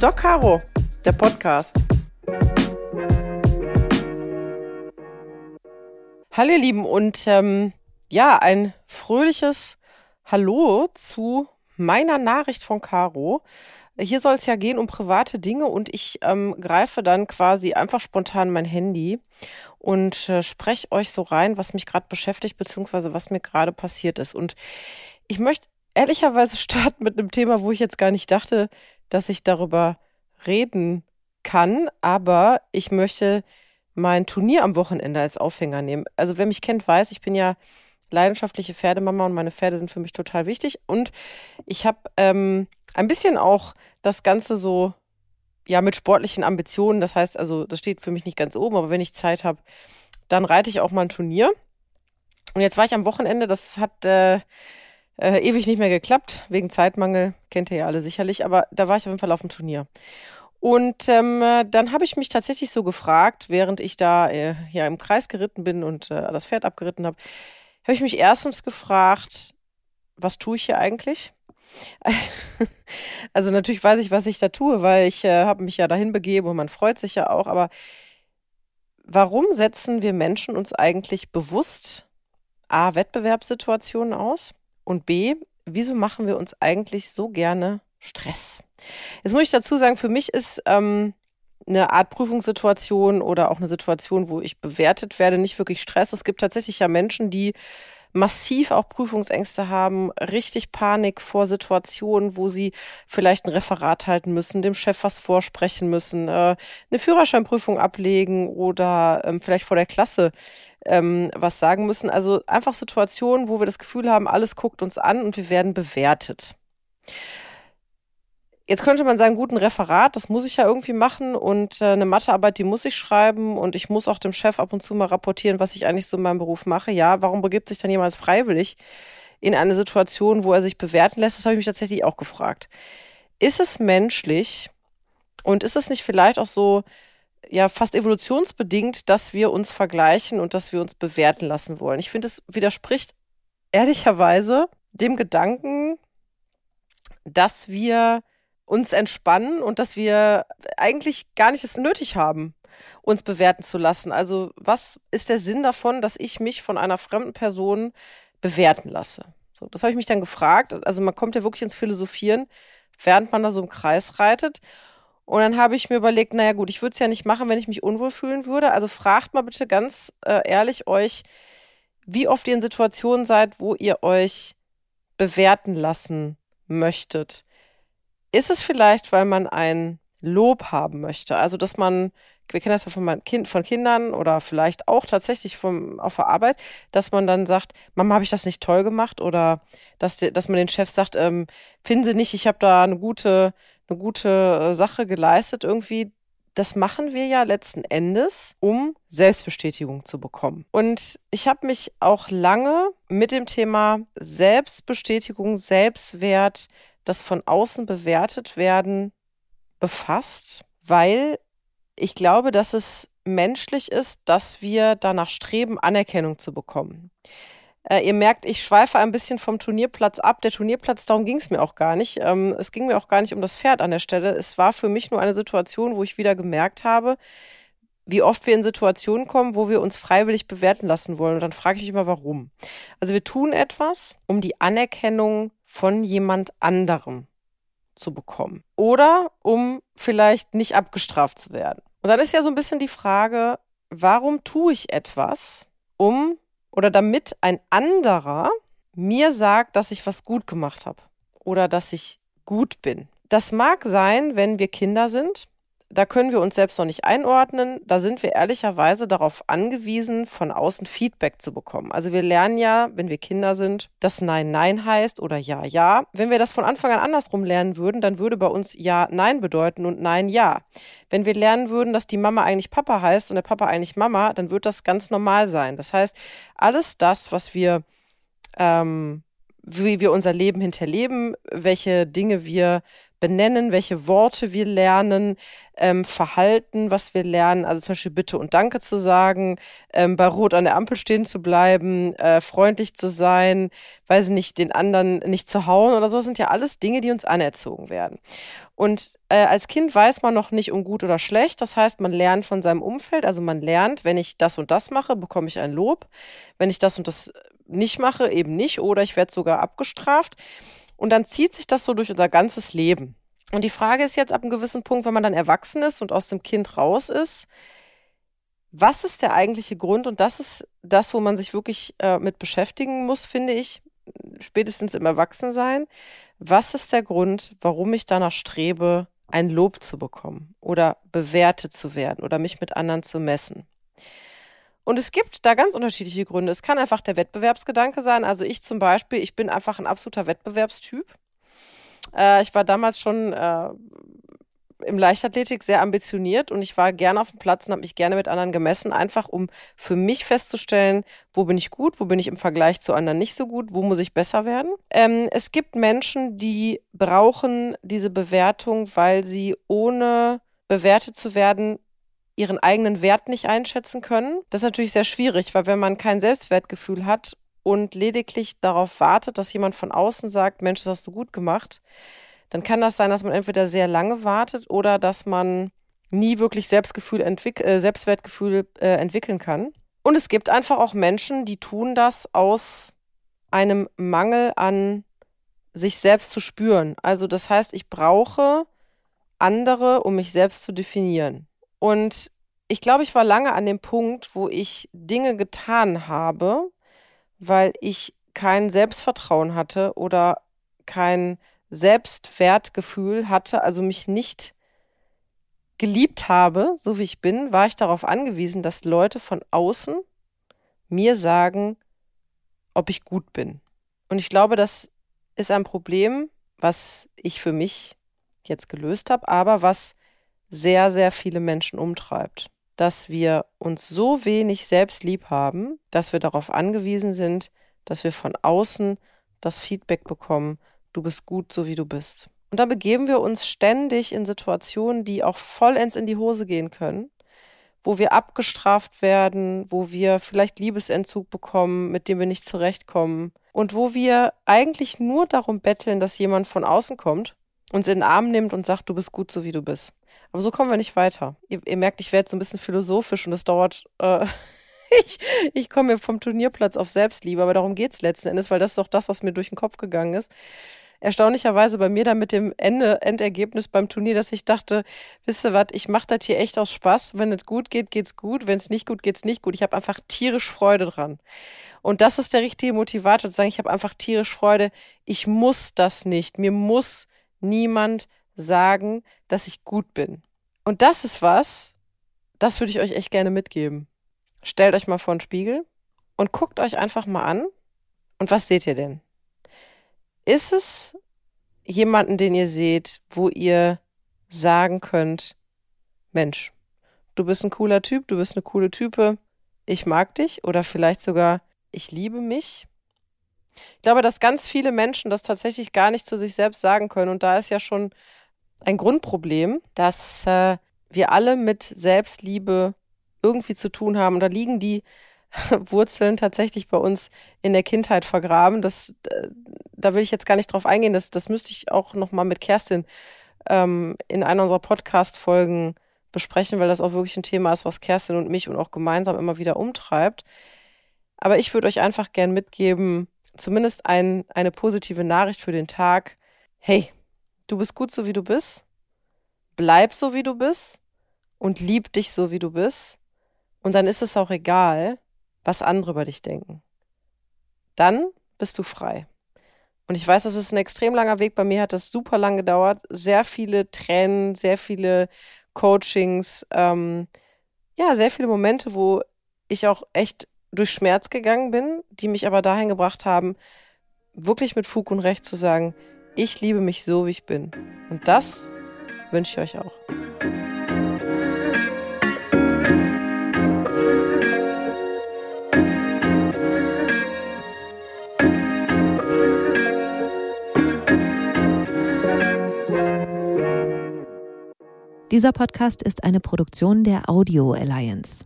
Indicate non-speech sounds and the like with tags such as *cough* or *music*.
Doc Caro, der Podcast. Hallo ihr Lieben und ähm, ja, ein fröhliches Hallo zu meiner Nachricht von Caro. Hier soll es ja gehen um private Dinge und ich ähm, greife dann quasi einfach spontan mein Handy und äh, spreche euch so rein, was mich gerade beschäftigt, beziehungsweise was mir gerade passiert ist. Und ich möchte ehrlicherweise *laughs* starten mit einem Thema, wo ich jetzt gar nicht dachte, dass ich darüber reden kann, aber ich möchte mein Turnier am Wochenende als Aufhänger nehmen. Also wer mich kennt, weiß, ich bin ja leidenschaftliche Pferdemama und meine Pferde sind für mich total wichtig. Und ich habe ähm, ein bisschen auch das Ganze so, ja, mit sportlichen Ambitionen. Das heißt, also, das steht für mich nicht ganz oben, aber wenn ich Zeit habe, dann reite ich auch mal ein Turnier. Und jetzt war ich am Wochenende, das hat äh, äh, ewig nicht mehr geklappt, wegen Zeitmangel, kennt ihr ja alle sicherlich, aber da war ich auf jeden Fall auf dem Turnier. Und ähm, dann habe ich mich tatsächlich so gefragt, während ich da äh, ja im Kreis geritten bin und äh, das Pferd abgeritten habe, habe ich mich erstens gefragt, was tue ich hier eigentlich? *laughs* Also natürlich weiß ich, was ich da tue, weil ich äh, habe mich ja dahin begeben und man freut sich ja auch. Aber warum setzen wir Menschen uns eigentlich bewusst a Wettbewerbssituationen aus und b wieso machen wir uns eigentlich so gerne Stress? Jetzt muss ich dazu sagen, für mich ist ähm, eine Art Prüfungssituation oder auch eine Situation, wo ich bewertet werde, nicht wirklich Stress. Es gibt tatsächlich ja Menschen, die massiv auch Prüfungsängste haben, richtig Panik vor Situationen, wo sie vielleicht ein Referat halten müssen, dem Chef was vorsprechen müssen, äh, eine Führerscheinprüfung ablegen oder ähm, vielleicht vor der Klasse ähm, was sagen müssen. Also einfach Situationen, wo wir das Gefühl haben, alles guckt uns an und wir werden bewertet. Jetzt könnte man sagen, gut, ein Referat, das muss ich ja irgendwie machen und äh, eine Mathearbeit, die muss ich schreiben und ich muss auch dem Chef ab und zu mal rapportieren, was ich eigentlich so in meinem Beruf mache. Ja, warum begibt sich dann jemand freiwillig in eine Situation, wo er sich bewerten lässt? Das habe ich mich tatsächlich auch gefragt. Ist es menschlich und ist es nicht vielleicht auch so, ja, fast evolutionsbedingt, dass wir uns vergleichen und dass wir uns bewerten lassen wollen? Ich finde, es widerspricht ehrlicherweise dem Gedanken, dass wir uns entspannen und dass wir eigentlich gar nicht es nötig haben, uns bewerten zu lassen. Also was ist der Sinn davon, dass ich mich von einer fremden Person bewerten lasse? So, das habe ich mich dann gefragt. Also man kommt ja wirklich ins Philosophieren, während man da so im Kreis reitet. Und dann habe ich mir überlegt, naja gut, ich würde es ja nicht machen, wenn ich mich unwohl fühlen würde. Also fragt mal bitte ganz äh, ehrlich euch, wie oft ihr in Situationen seid, wo ihr euch bewerten lassen möchtet. Ist es vielleicht, weil man ein Lob haben möchte? Also, dass man, wir kennen das ja von, kind, von Kindern oder vielleicht auch tatsächlich vom, auf der Arbeit, dass man dann sagt, Mama, habe ich das nicht toll gemacht? Oder dass, dass man den Chef sagt, ähm, finden Sie nicht, ich habe da eine gute, eine gute äh, Sache geleistet irgendwie. Das machen wir ja letzten Endes, um Selbstbestätigung zu bekommen. Und ich habe mich auch lange mit dem Thema Selbstbestätigung, Selbstwert, das von außen bewertet werden, befasst, weil ich glaube, dass es menschlich ist, dass wir danach streben, Anerkennung zu bekommen. Äh, ihr merkt, ich schweife ein bisschen vom Turnierplatz ab. Der Turnierplatz, darum ging es mir auch gar nicht. Ähm, es ging mir auch gar nicht um das Pferd an der Stelle. Es war für mich nur eine Situation, wo ich wieder gemerkt habe, wie oft wir in Situationen kommen, wo wir uns freiwillig bewerten lassen wollen. Und dann frage ich mich immer, warum. Also wir tun etwas, um die Anerkennung von jemand anderem zu bekommen. Oder um vielleicht nicht abgestraft zu werden. Und dann ist ja so ein bisschen die Frage, warum tue ich etwas, um oder damit ein anderer mir sagt, dass ich was gut gemacht habe oder dass ich gut bin. Das mag sein, wenn wir Kinder sind da können wir uns selbst noch nicht einordnen. Da sind wir ehrlicherweise darauf angewiesen, von außen Feedback zu bekommen. Also wir lernen ja, wenn wir Kinder sind, dass Nein Nein heißt oder Ja Ja. Wenn wir das von Anfang an andersrum lernen würden, dann würde bei uns Ja Nein bedeuten und Nein Ja. Wenn wir lernen würden, dass die Mama eigentlich Papa heißt und der Papa eigentlich Mama, dann wird das ganz normal sein. Das heißt, alles das, was wir ähm, wie wir unser Leben hinterleben, welche Dinge wir benennen, welche Worte wir lernen, ähm, Verhalten, was wir lernen, also zum Beispiel Bitte und Danke zu sagen, ähm, bei Rot an der Ampel stehen zu bleiben, äh, freundlich zu sein, weiß nicht, den anderen nicht zu hauen oder so, sind ja alles Dinge, die uns anerzogen werden. Und äh, als Kind weiß man noch nicht um gut oder schlecht. Das heißt, man lernt von seinem Umfeld. Also man lernt, wenn ich das und das mache, bekomme ich ein Lob. Wenn ich das und das nicht mache, eben nicht. Oder ich werde sogar abgestraft. Und dann zieht sich das so durch unser ganzes Leben. Und die Frage ist jetzt ab einem gewissen Punkt, wenn man dann erwachsen ist und aus dem Kind raus ist, was ist der eigentliche Grund? Und das ist das, wo man sich wirklich äh, mit beschäftigen muss, finde ich, spätestens im Erwachsensein. Was ist der Grund, warum ich danach strebe, ein Lob zu bekommen oder bewertet zu werden oder mich mit anderen zu messen? Und es gibt da ganz unterschiedliche Gründe. Es kann einfach der Wettbewerbsgedanke sein. Also ich zum Beispiel, ich bin einfach ein absoluter Wettbewerbstyp. Äh, ich war damals schon äh, im Leichtathletik sehr ambitioniert und ich war gerne auf dem Platz und habe mich gerne mit anderen gemessen, einfach um für mich festzustellen, wo bin ich gut, wo bin ich im Vergleich zu anderen nicht so gut, wo muss ich besser werden. Ähm, es gibt Menschen, die brauchen diese Bewertung, weil sie ohne bewertet zu werden ihren eigenen Wert nicht einschätzen können. Das ist natürlich sehr schwierig, weil wenn man kein Selbstwertgefühl hat und lediglich darauf wartet, dass jemand von außen sagt, Mensch, das hast du gut gemacht, dann kann das sein, dass man entweder sehr lange wartet oder dass man nie wirklich Selbstgefühl entwick äh, Selbstwertgefühl äh, entwickeln kann. Und es gibt einfach auch Menschen, die tun das aus einem Mangel an sich selbst zu spüren. Also das heißt, ich brauche andere, um mich selbst zu definieren. Und ich glaube, ich war lange an dem Punkt, wo ich Dinge getan habe, weil ich kein Selbstvertrauen hatte oder kein Selbstwertgefühl hatte, also mich nicht geliebt habe, so wie ich bin, war ich darauf angewiesen, dass Leute von außen mir sagen, ob ich gut bin. Und ich glaube, das ist ein Problem, was ich für mich jetzt gelöst habe, aber was sehr, sehr viele Menschen umtreibt. Dass wir uns so wenig selbst lieb haben, dass wir darauf angewiesen sind, dass wir von außen das Feedback bekommen, du bist gut, so wie du bist. Und da begeben wir uns ständig in Situationen, die auch vollends in die Hose gehen können, wo wir abgestraft werden, wo wir vielleicht Liebesentzug bekommen, mit dem wir nicht zurechtkommen und wo wir eigentlich nur darum betteln, dass jemand von außen kommt, uns in den Arm nimmt und sagt, du bist gut, so wie du bist. Aber so kommen wir nicht weiter. Ihr, ihr merkt, ich werde so ein bisschen philosophisch und es dauert. Äh, *laughs* ich ich komme mir vom Turnierplatz auf Selbstliebe, aber darum geht es letzten Endes, weil das ist doch das, was mir durch den Kopf gegangen ist erstaunlicherweise bei mir dann mit dem Ende, Endergebnis beim Turnier, dass ich dachte, wisst ihr was, ich mache das hier echt aus Spaß. Wenn es gut geht, geht's gut. Wenn es nicht gut geht, geht's nicht gut. Ich habe einfach tierisch Freude dran. Und das ist der richtige Motivator, zu sagen, ich habe einfach tierisch Freude. Ich muss das nicht. Mir muss niemand sagen, dass ich gut bin. Und das ist was, das würde ich euch echt gerne mitgeben. Stellt euch mal vor den Spiegel und guckt euch einfach mal an. Und was seht ihr denn? Ist es jemanden, den ihr seht, wo ihr sagen könnt, Mensch, du bist ein cooler Typ, du bist eine coole Type, ich mag dich oder vielleicht sogar, ich liebe mich? Ich glaube, dass ganz viele Menschen das tatsächlich gar nicht zu sich selbst sagen können. Und da ist ja schon ein Grundproblem, dass äh, wir alle mit Selbstliebe irgendwie zu tun haben. Und da liegen die *laughs* Wurzeln tatsächlich bei uns in der Kindheit vergraben. Das, äh, da will ich jetzt gar nicht drauf eingehen. Das, das müsste ich auch nochmal mit Kerstin ähm, in einer unserer Podcast-Folgen besprechen, weil das auch wirklich ein Thema ist, was Kerstin und mich und auch gemeinsam immer wieder umtreibt. Aber ich würde euch einfach gern mitgeben, zumindest ein, eine positive Nachricht für den Tag. Hey, du bist gut so, wie du bist. Bleib so, wie du bist. Und lieb dich so, wie du bist. Und dann ist es auch egal, was andere über dich denken. Dann bist du frei. Und ich weiß, das ist ein extrem langer Weg. Bei mir hat das super lang gedauert. Sehr viele Tränen, sehr viele Coachings, ähm, ja, sehr viele Momente, wo ich auch echt durch Schmerz gegangen bin, die mich aber dahin gebracht haben, wirklich mit Fug und Recht zu sagen, ich liebe mich so, wie ich bin. Und das wünsche ich euch auch. Dieser Podcast ist eine Produktion der Audio Alliance.